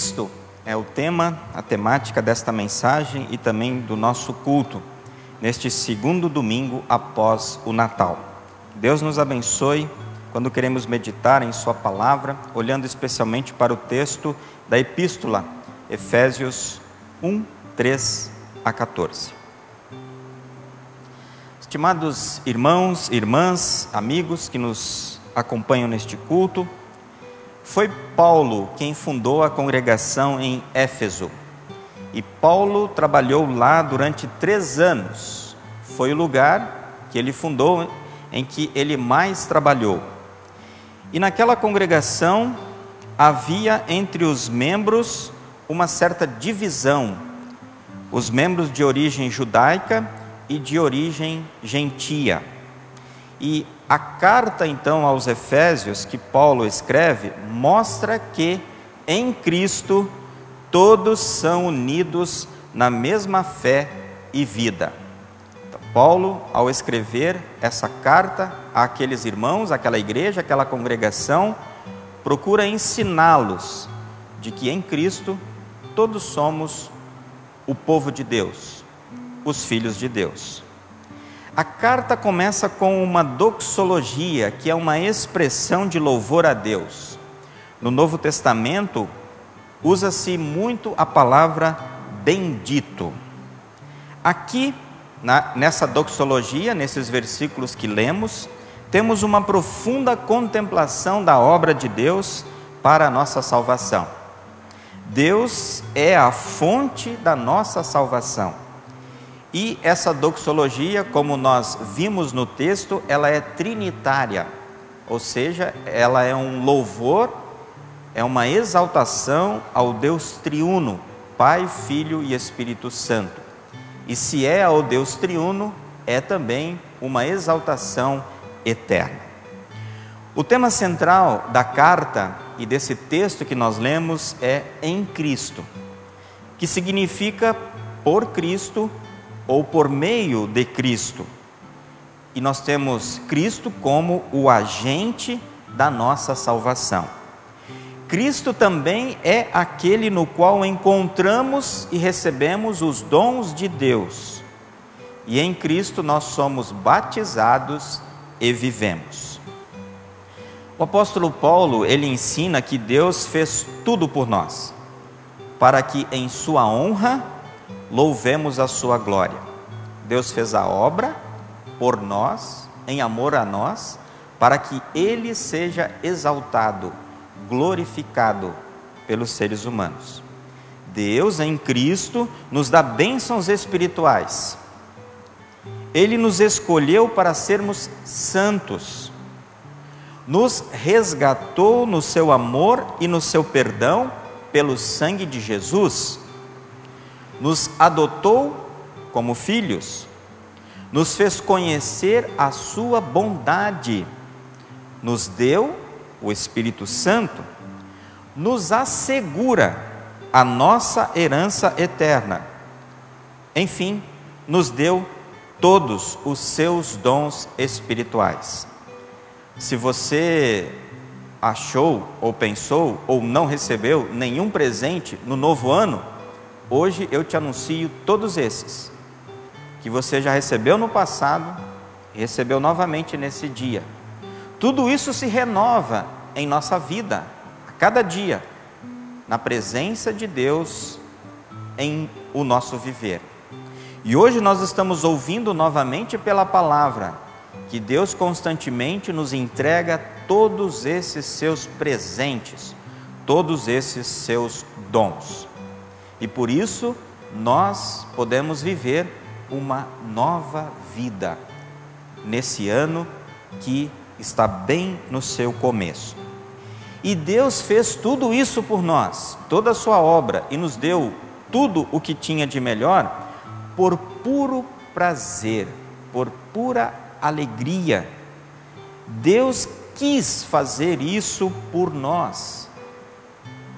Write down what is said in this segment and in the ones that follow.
Cristo é o tema, a temática desta mensagem e também do nosso culto, neste segundo domingo após o Natal. Deus nos abençoe quando queremos meditar em Sua palavra, olhando especialmente para o texto da Epístola, Efésios 1, 3 a 14. Estimados irmãos, irmãs, amigos que nos acompanham neste culto, foi Paulo quem fundou a congregação em Éfeso. E Paulo trabalhou lá durante três anos. Foi o lugar que ele fundou em que ele mais trabalhou. E naquela congregação havia entre os membros uma certa divisão. Os membros de origem judaica e de origem gentia. E a carta, então, aos Efésios, que Paulo escreve, mostra que em Cristo todos são unidos na mesma fé e vida. Então, Paulo, ao escrever essa carta àqueles irmãos, àquela igreja, àquela congregação, procura ensiná-los de que em Cristo todos somos o povo de Deus, os filhos de Deus. A carta começa com uma doxologia, que é uma expressão de louvor a Deus. No Novo Testamento, usa-se muito a palavra bendito. Aqui, na, nessa doxologia, nesses versículos que lemos, temos uma profunda contemplação da obra de Deus para a nossa salvação. Deus é a fonte da nossa salvação. E essa doxologia, como nós vimos no texto, ela é trinitária, ou seja, ela é um louvor, é uma exaltação ao Deus triuno, Pai, Filho e Espírito Santo. E se é ao Deus triuno, é também uma exaltação eterna. O tema central da carta e desse texto que nós lemos é em Cristo, que significa por Cristo ou por meio de Cristo. E nós temos Cristo como o agente da nossa salvação. Cristo também é aquele no qual encontramos e recebemos os dons de Deus. E em Cristo nós somos batizados e vivemos. O apóstolo Paulo, ele ensina que Deus fez tudo por nós, para que em sua honra louvemos a sua glória. Deus fez a obra por nós, em amor a nós, para que ele seja exaltado, glorificado pelos seres humanos. Deus em Cristo nos dá bênçãos espirituais. Ele nos escolheu para sermos santos. Nos resgatou no seu amor e no seu perdão pelo sangue de Jesus nos adotou como filhos, nos fez conhecer a sua bondade, nos deu o Espírito Santo, nos assegura a nossa herança eterna. Enfim, nos deu todos os seus dons espirituais. Se você achou ou pensou ou não recebeu nenhum presente no novo ano, Hoje eu te anuncio todos esses, que você já recebeu no passado recebeu novamente nesse dia. Tudo isso se renova em nossa vida, a cada dia, na presença de Deus em o nosso viver. E hoje nós estamos ouvindo novamente pela palavra que Deus constantemente nos entrega todos esses seus presentes, todos esses seus dons. E por isso nós podemos viver uma nova vida nesse ano que está bem no seu começo. E Deus fez tudo isso por nós, toda a sua obra, e nos deu tudo o que tinha de melhor por puro prazer, por pura alegria. Deus quis fazer isso por nós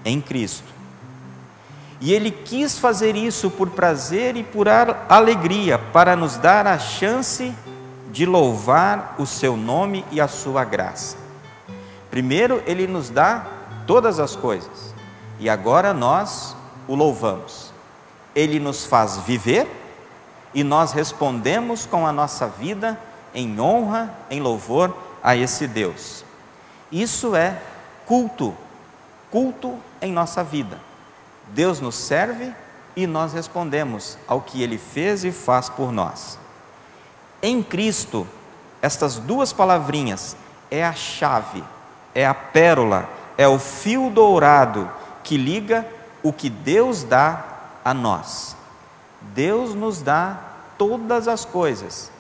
em Cristo. E ele quis fazer isso por prazer e por alegria, para nos dar a chance de louvar o seu nome e a sua graça. Primeiro, ele nos dá todas as coisas. e agora nós o louvamos. Ele nos faz viver e nós respondemos com a nossa vida em honra, em louvor a esse Deus. Isso é culto, culto em nossa vida. Deus nos serve e nós respondemos ao que ele fez e faz por nós. Em Cristo, estas duas palavrinhas é a chave, é a pérola, é o fio dourado que liga o que Deus dá a nós. Deus nos dá todas as coisas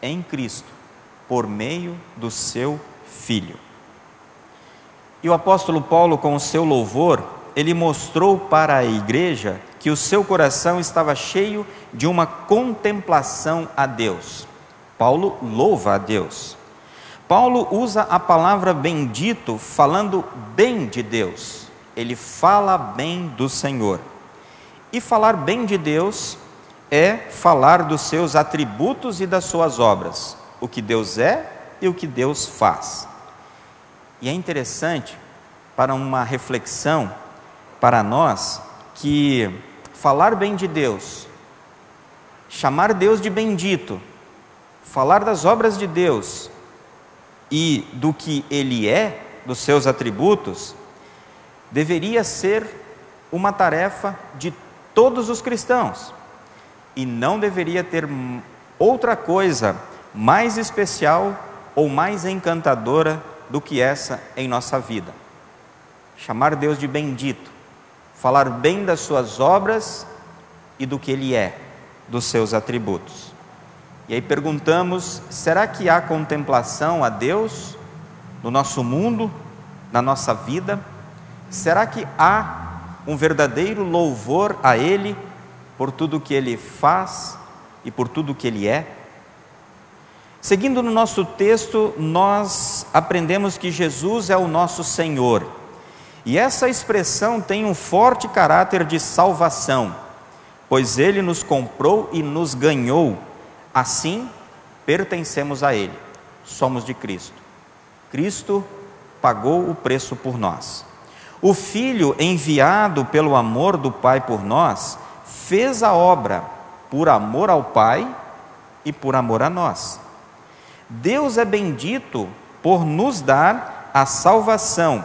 em Cristo, por meio do seu Filho. E o apóstolo Paulo, com o seu louvor, ele mostrou para a igreja que o seu coração estava cheio de uma contemplação a Deus. Paulo louva a Deus. Paulo usa a palavra bendito falando bem de Deus. Ele fala bem do Senhor. E falar bem de Deus é falar dos seus atributos e das suas obras, o que Deus é e o que Deus faz. E é interessante para uma reflexão para nós que falar bem de Deus, chamar Deus de bendito, falar das obras de Deus e do que Ele é, dos seus atributos, deveria ser uma tarefa de todos os cristãos e não deveria ter outra coisa mais especial ou mais encantadora do que essa em nossa vida. Chamar Deus de bendito, falar bem das suas obras e do que Ele é, dos seus atributos. E aí perguntamos: será que há contemplação a Deus no nosso mundo, na nossa vida? Será que há um verdadeiro louvor a Ele por tudo que Ele faz e por tudo que Ele é? Seguindo no nosso texto, nós aprendemos que Jesus é o nosso Senhor. E essa expressão tem um forte caráter de salvação, pois Ele nos comprou e nos ganhou Assim, pertencemos a Ele, somos de Cristo. Cristo pagou o preço por nós. O Filho, enviado pelo amor do Pai por nós, fez a obra por amor ao Pai e por amor a nós. Deus é bendito por nos dar a salvação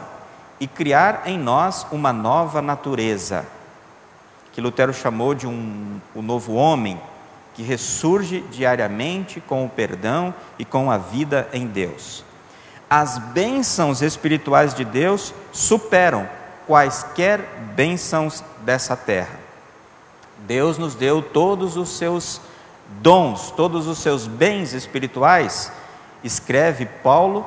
e criar em nós uma nova natureza, que Lutero chamou de um, o novo homem, que ressurge diariamente com o perdão e com a vida em Deus. As bênçãos espirituais de Deus superam quaisquer bênçãos dessa terra. Deus nos deu todos os seus dons, todos os seus bens espirituais, escreve Paulo,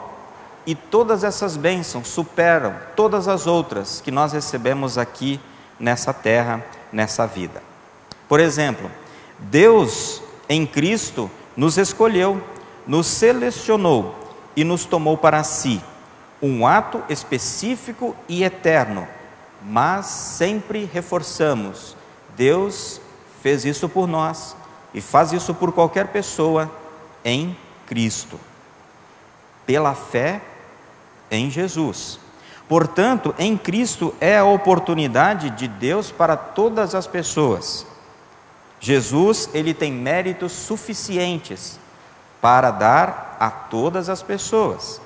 e todas essas bênçãos superam todas as outras que nós recebemos aqui nessa terra, nessa vida. Por exemplo, Deus, em Cristo, nos escolheu, nos selecionou e nos tomou para si, um ato específico e eterno, mas sempre reforçamos: Deus fez isso por nós e faz isso por qualquer pessoa em Cristo, pela fé em Jesus. Portanto, em Cristo é a oportunidade de Deus para todas as pessoas. Jesus, ele tem méritos suficientes para dar a todas as pessoas.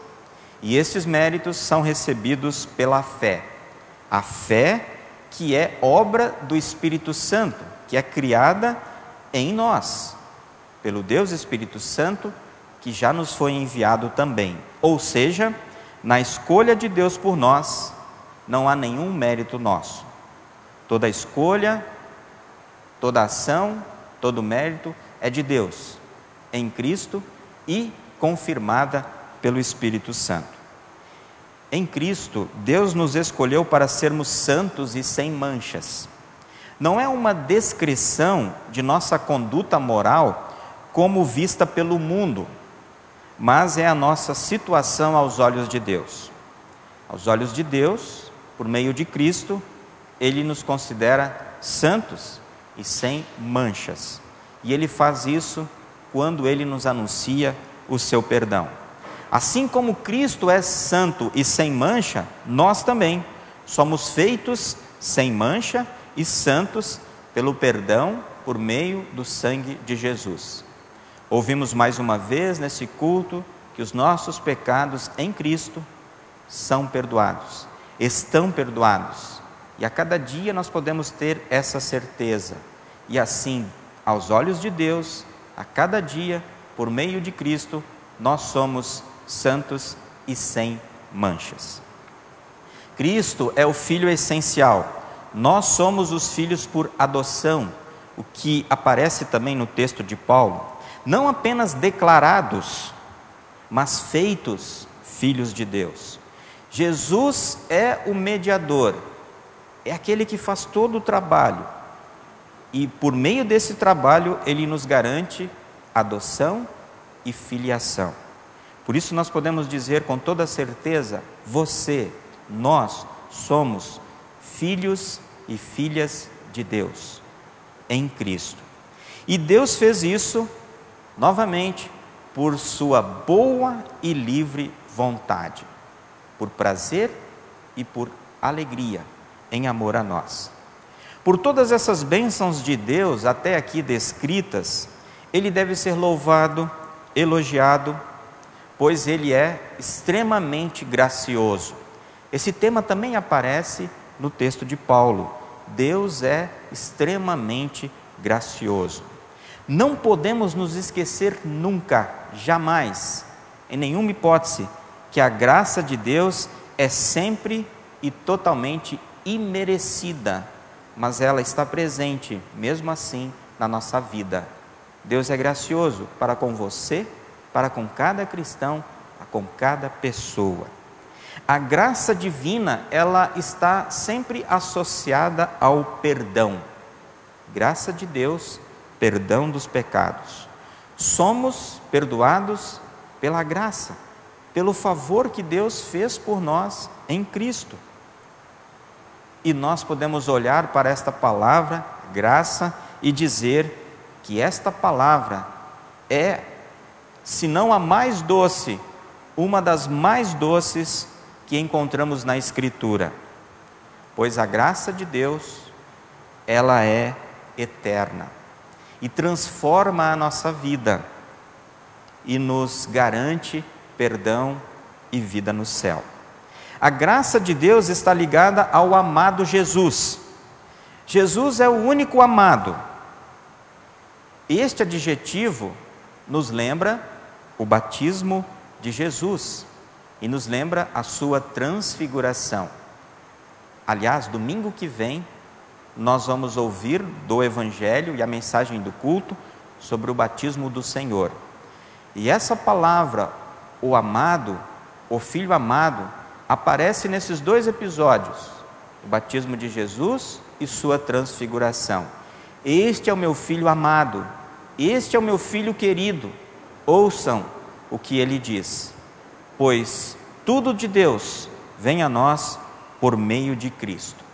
E esses méritos são recebidos pela fé. A fé que é obra do Espírito Santo, que é criada em nós, pelo Deus Espírito Santo, que já nos foi enviado também. Ou seja, na escolha de Deus por nós, não há nenhum mérito nosso. Toda escolha, Toda ação, todo mérito é de Deus, em Cristo e confirmada pelo Espírito Santo. Em Cristo, Deus nos escolheu para sermos santos e sem manchas. Não é uma descrição de nossa conduta moral como vista pelo mundo, mas é a nossa situação aos olhos de Deus. Aos olhos de Deus, por meio de Cristo, Ele nos considera santos e sem manchas. E ele faz isso quando ele nos anuncia o seu perdão. Assim como Cristo é santo e sem mancha, nós também somos feitos sem mancha e santos pelo perdão por meio do sangue de Jesus. Ouvimos mais uma vez nesse culto que os nossos pecados em Cristo são perdoados, estão perdoados. E a cada dia nós podemos ter essa certeza. E assim, aos olhos de Deus, a cada dia, por meio de Cristo, nós somos santos e sem manchas. Cristo é o Filho essencial. Nós somos os filhos por adoção, o que aparece também no texto de Paulo. Não apenas declarados, mas feitos filhos de Deus. Jesus é o mediador, é aquele que faz todo o trabalho. E por meio desse trabalho, ele nos garante adoção e filiação. Por isso nós podemos dizer com toda certeza: você, nós somos filhos e filhas de Deus em Cristo. E Deus fez isso novamente por sua boa e livre vontade, por prazer e por alegria em amor a nós. Por todas essas bênçãos de Deus até aqui descritas, ele deve ser louvado, elogiado pois ele é extremamente gracioso. Esse tema também aparece no texto de Paulo. Deus é extremamente gracioso. Não podemos nos esquecer nunca, jamais, em nenhuma hipótese, que a graça de Deus é sempre e totalmente imerecida, mas ela está presente, mesmo assim, na nossa vida. Deus é gracioso para com você para com cada cristão, com cada pessoa. A graça divina, ela está sempre associada ao perdão. Graça de Deus, perdão dos pecados. Somos perdoados pela graça, pelo favor que Deus fez por nós em Cristo. E nós podemos olhar para esta palavra, graça, e dizer que esta palavra é se não a mais doce, uma das mais doces que encontramos na Escritura. Pois a graça de Deus, ela é eterna e transforma a nossa vida e nos garante perdão e vida no céu. A graça de Deus está ligada ao amado Jesus. Jesus é o único amado. Este adjetivo nos lembra o batismo de Jesus e nos lembra a sua transfiguração. Aliás, domingo que vem, nós vamos ouvir do Evangelho e a mensagem do culto sobre o batismo do Senhor. E essa palavra, o amado, o filho amado, aparece nesses dois episódios: o batismo de Jesus e sua transfiguração. Este é o meu filho amado, este é o meu filho querido ouçam o que ele diz, pois tudo de Deus vem a nós por meio de Cristo.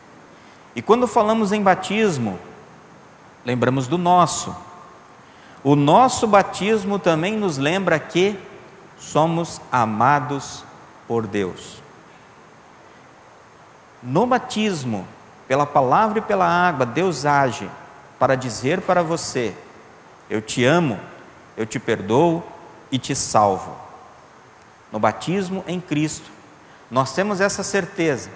E quando falamos em batismo, lembramos do nosso. O nosso batismo também nos lembra que somos amados por Deus. No batismo, pela palavra e pela água, Deus age para dizer para você: Eu te amo eu te perdoo e te salvo. No batismo em Cristo, nós temos essa certeza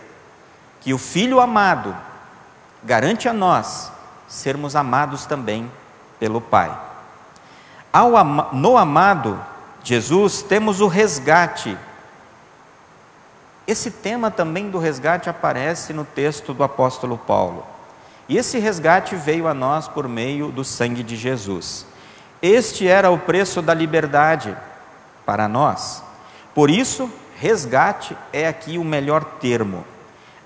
que o Filho amado garante a nós sermos amados também pelo Pai. Ao, no amado Jesus temos o resgate. Esse tema também do resgate aparece no texto do apóstolo Paulo. E esse resgate veio a nós por meio do sangue de Jesus. Este era o preço da liberdade para nós. Por isso, resgate é aqui o melhor termo.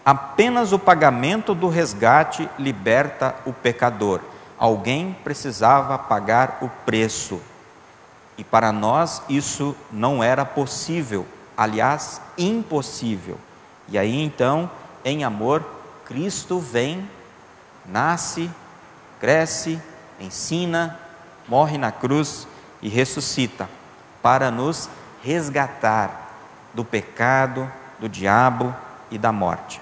Apenas o pagamento do resgate liberta o pecador. Alguém precisava pagar o preço. E para nós isso não era possível, aliás, impossível. E aí então, em amor, Cristo vem, nasce, cresce, ensina, morre na cruz e ressuscita para nos resgatar do pecado, do diabo e da morte.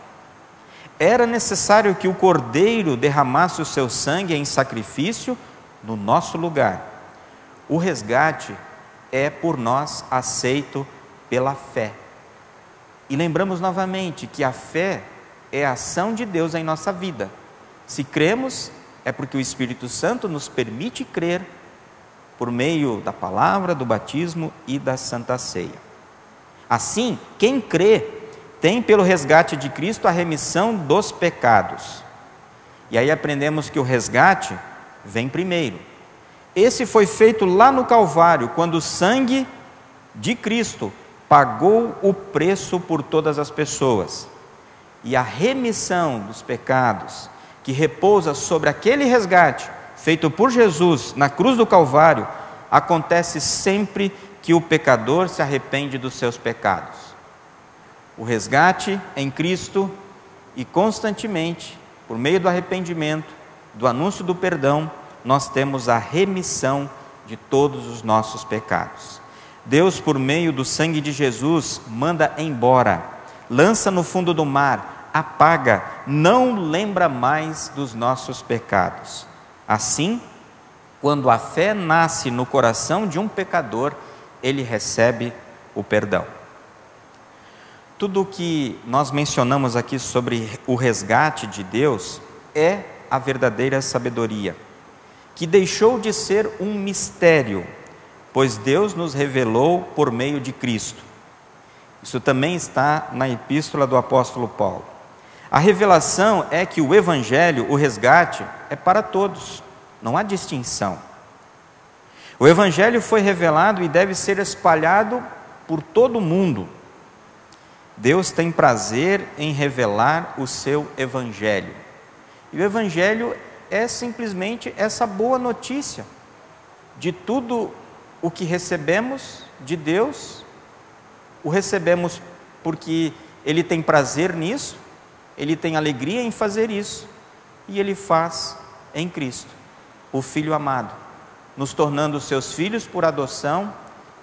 Era necessário que o cordeiro derramasse o seu sangue em sacrifício no nosso lugar. O resgate é por nós aceito pela fé. E lembramos novamente que a fé é a ação de Deus em nossa vida. Se cremos, é porque o Espírito Santo nos permite crer por meio da palavra, do batismo e da santa ceia. Assim, quem crê tem pelo resgate de Cristo a remissão dos pecados. E aí aprendemos que o resgate vem primeiro. Esse foi feito lá no Calvário, quando o sangue de Cristo pagou o preço por todas as pessoas. E a remissão dos pecados, que repousa sobre aquele resgate feito por Jesus na cruz do Calvário, acontece sempre que o pecador se arrepende dos seus pecados. O resgate em Cristo e constantemente, por meio do arrependimento, do anúncio do perdão, nós temos a remissão de todos os nossos pecados. Deus, por meio do sangue de Jesus, manda embora, lança no fundo do mar, apaga, não lembra mais dos nossos pecados. Assim, quando a fé nasce no coração de um pecador, ele recebe o perdão. Tudo o que nós mencionamos aqui sobre o resgate de Deus é a verdadeira sabedoria, que deixou de ser um mistério pois Deus nos revelou por meio de Cristo. Isso também está na epístola do apóstolo Paulo. A revelação é que o evangelho, o resgate, é para todos, não há distinção. O evangelho foi revelado e deve ser espalhado por todo o mundo. Deus tem prazer em revelar o seu evangelho. E o evangelho é simplesmente essa boa notícia de tudo o que recebemos de Deus, o recebemos porque Ele tem prazer nisso, Ele tem alegria em fazer isso, e Ele faz em Cristo, o Filho amado, nos tornando seus filhos por adoção,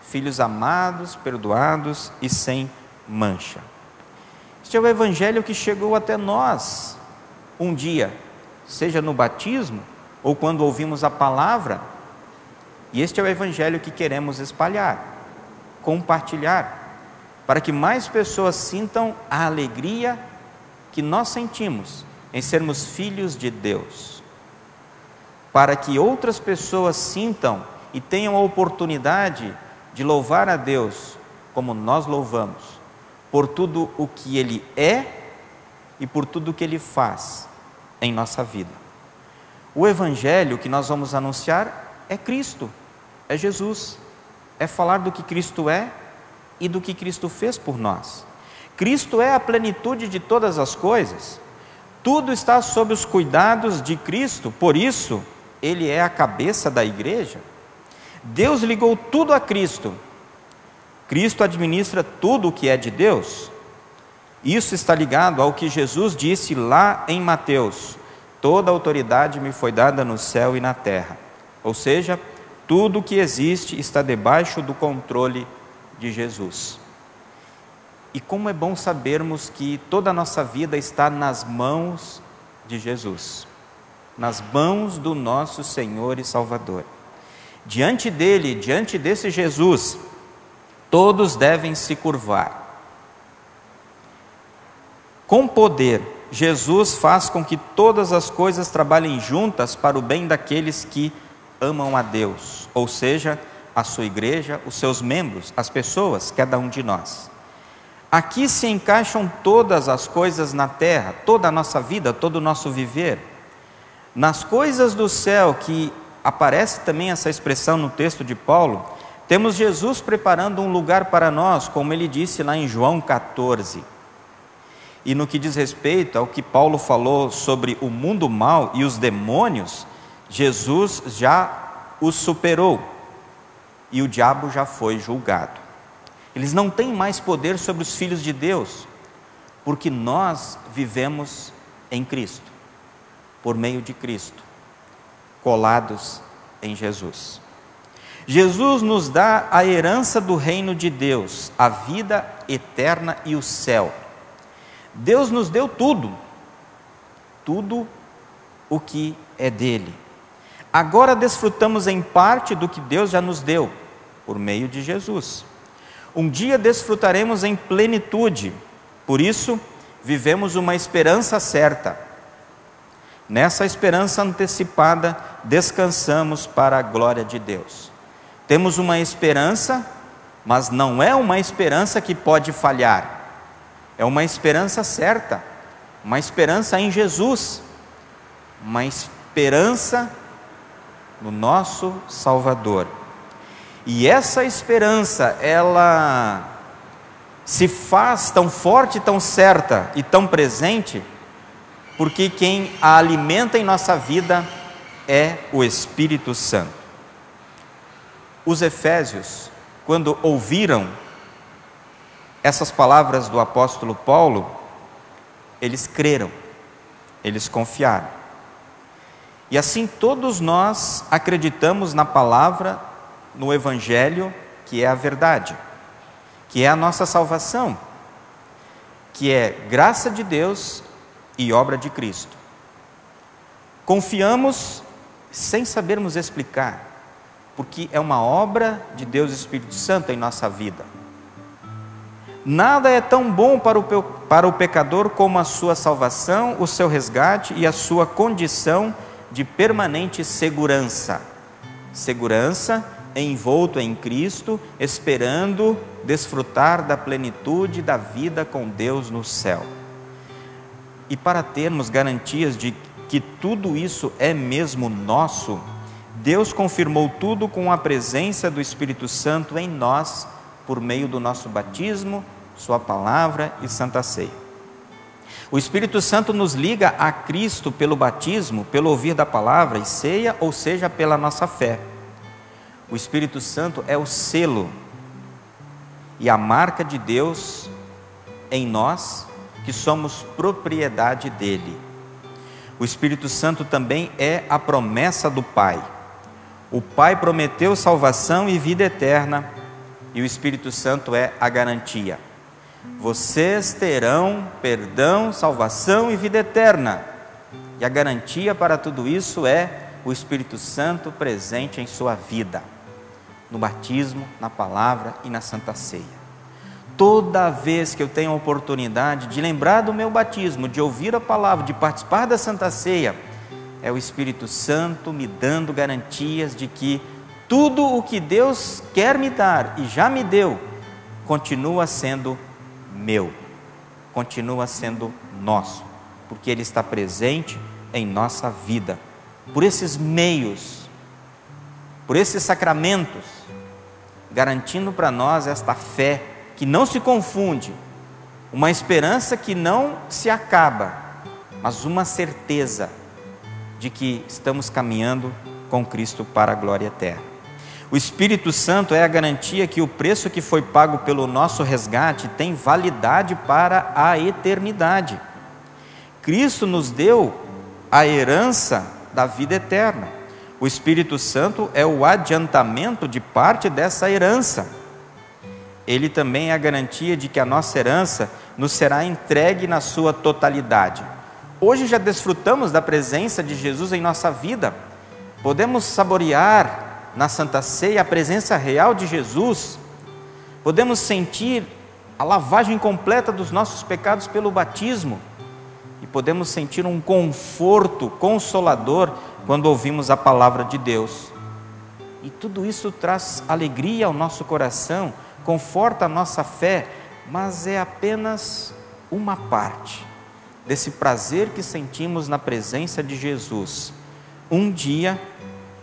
filhos amados, perdoados e sem mancha. Este é o Evangelho que chegou até nós um dia, seja no batismo ou quando ouvimos a palavra e este é o evangelho que queremos espalhar, compartilhar, para que mais pessoas sintam a alegria que nós sentimos em sermos filhos de Deus. Para que outras pessoas sintam e tenham a oportunidade de louvar a Deus como nós louvamos, por tudo o que Ele é e por tudo o que Ele faz em nossa vida. O Evangelho que nós vamos anunciar é Cristo é Jesus, é falar do que Cristo é e do que Cristo fez por nós. Cristo é a plenitude de todas as coisas, tudo está sob os cuidados de Cristo, por isso, Ele é a cabeça da igreja. Deus ligou tudo a Cristo, Cristo administra tudo o que é de Deus. Isso está ligado ao que Jesus disse lá em Mateus: Toda autoridade me foi dada no céu e na terra. Ou seja, tudo que existe está debaixo do controle de Jesus. E como é bom sabermos que toda a nossa vida está nas mãos de Jesus, nas mãos do nosso Senhor e Salvador. Diante dele, diante desse Jesus, todos devem se curvar. Com poder, Jesus faz com que todas as coisas trabalhem juntas para o bem daqueles que amam a Deus, ou seja, a sua igreja, os seus membros, as pessoas, cada um de nós. Aqui se encaixam todas as coisas na terra, toda a nossa vida, todo o nosso viver. Nas coisas do céu, que aparece também essa expressão no texto de Paulo, temos Jesus preparando um lugar para nós, como ele disse lá em João 14. E no que diz respeito ao que Paulo falou sobre o mundo mal e os demônios, Jesus já os superou e o diabo já foi julgado. Eles não têm mais poder sobre os filhos de Deus, porque nós vivemos em Cristo, por meio de Cristo, colados em Jesus. Jesus nos dá a herança do reino de Deus, a vida eterna e o céu. Deus nos deu tudo, tudo o que é dele. Agora desfrutamos em parte do que Deus já nos deu, por meio de Jesus. Um dia desfrutaremos em plenitude, por isso, vivemos uma esperança certa. Nessa esperança antecipada, descansamos para a glória de Deus. Temos uma esperança, mas não é uma esperança que pode falhar. É uma esperança certa, uma esperança em Jesus, uma esperança no nosso Salvador. E essa esperança, ela se faz tão forte, tão certa e tão presente, porque quem a alimenta em nossa vida é o Espírito Santo. Os Efésios, quando ouviram essas palavras do apóstolo Paulo, eles creram, eles confiaram. E assim todos nós acreditamos na palavra, no Evangelho, que é a verdade que é a nossa salvação, que é graça de Deus e obra de Cristo. Confiamos sem sabermos explicar, porque é uma obra de Deus Espírito Santo em nossa vida. Nada é tão bom para o, para o pecador como a sua salvação, o seu resgate e a sua condição de permanente segurança. Segurança envolto em Cristo, esperando desfrutar da plenitude da vida com Deus no céu. E para termos garantias de que tudo isso é mesmo nosso, Deus confirmou tudo com a presença do Espírito Santo em nós, por meio do nosso batismo, Sua palavra e Santa Ceia. O Espírito Santo nos liga a Cristo pelo batismo, pelo ouvir da palavra e ceia, ou seja, pela nossa fé. O Espírito Santo é o selo e a marca de Deus em nós, que somos propriedade dele. O Espírito Santo também é a promessa do Pai. O Pai prometeu salvação e vida eterna, e o Espírito Santo é a garantia. Vocês terão perdão, salvação e vida eterna. E a garantia para tudo isso é o Espírito Santo presente em sua vida no batismo, na palavra e na santa ceia. Toda vez que eu tenho a oportunidade de lembrar do meu batismo, de ouvir a palavra, de participar da santa ceia, é o Espírito Santo me dando garantias de que tudo o que Deus quer me dar e já me deu, continua sendo meu, continua sendo nosso, porque Ele está presente em nossa vida. Por esses meios, por esses sacramentos, garantindo para nós esta fé que não se confunde, uma esperança que não se acaba, mas uma certeza de que estamos caminhando com Cristo para a glória eterna. O Espírito Santo é a garantia que o preço que foi pago pelo nosso resgate tem validade para a eternidade. Cristo nos deu a herança da vida eterna. O Espírito Santo é o adiantamento de parte dessa herança. Ele também é a garantia de que a nossa herança nos será entregue na sua totalidade. Hoje já desfrutamos da presença de Jesus em nossa vida. Podemos saborear na Santa Ceia a presença real de Jesus. Podemos sentir a lavagem completa dos nossos pecados pelo batismo. E podemos sentir um conforto consolador quando ouvimos a palavra de Deus. E tudo isso traz alegria ao nosso coração, conforta a nossa fé, mas é apenas uma parte desse prazer que sentimos na presença de Jesus. Um dia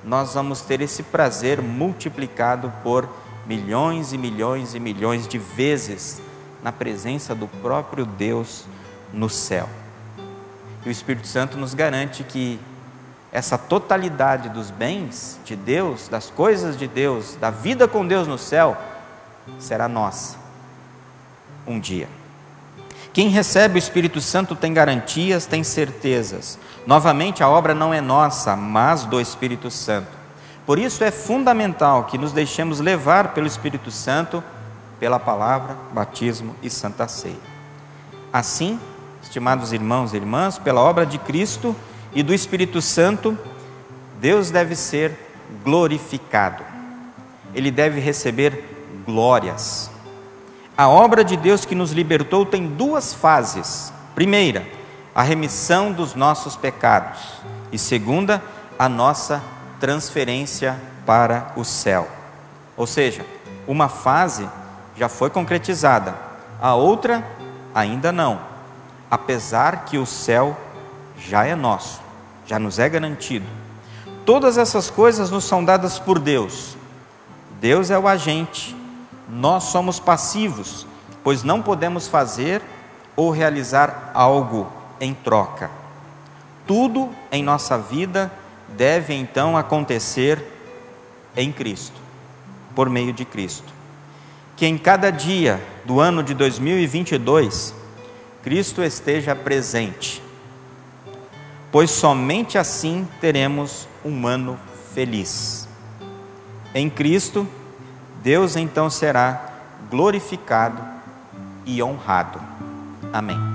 nós vamos ter esse prazer multiplicado por milhões e milhões e milhões de vezes na presença do próprio Deus no céu. E o Espírito Santo nos garante que essa totalidade dos bens de Deus, das coisas de Deus, da vida com Deus no céu, será nossa um dia. Quem recebe o Espírito Santo tem garantias, tem certezas. Novamente, a obra não é nossa, mas do Espírito Santo. Por isso é fundamental que nos deixemos levar pelo Espírito Santo, pela palavra, batismo e santa ceia. Assim, estimados irmãos e irmãs, pela obra de Cristo e do Espírito Santo, Deus deve ser glorificado. Ele deve receber glórias. A obra de Deus que nos libertou tem duas fases. Primeira, a remissão dos nossos pecados. E segunda, a nossa transferência para o céu. Ou seja, uma fase já foi concretizada, a outra ainda não, apesar que o céu já é nosso, já nos é garantido. Todas essas coisas nos são dadas por Deus. Deus é o agente, nós somos passivos, pois não podemos fazer ou realizar algo em troca. Tudo em nossa vida deve então acontecer em Cristo, por meio de Cristo. Que em cada dia do ano de 2022, Cristo esteja presente, pois somente assim teremos um ano feliz. Em Cristo, Deus então será glorificado e honrado. Amém.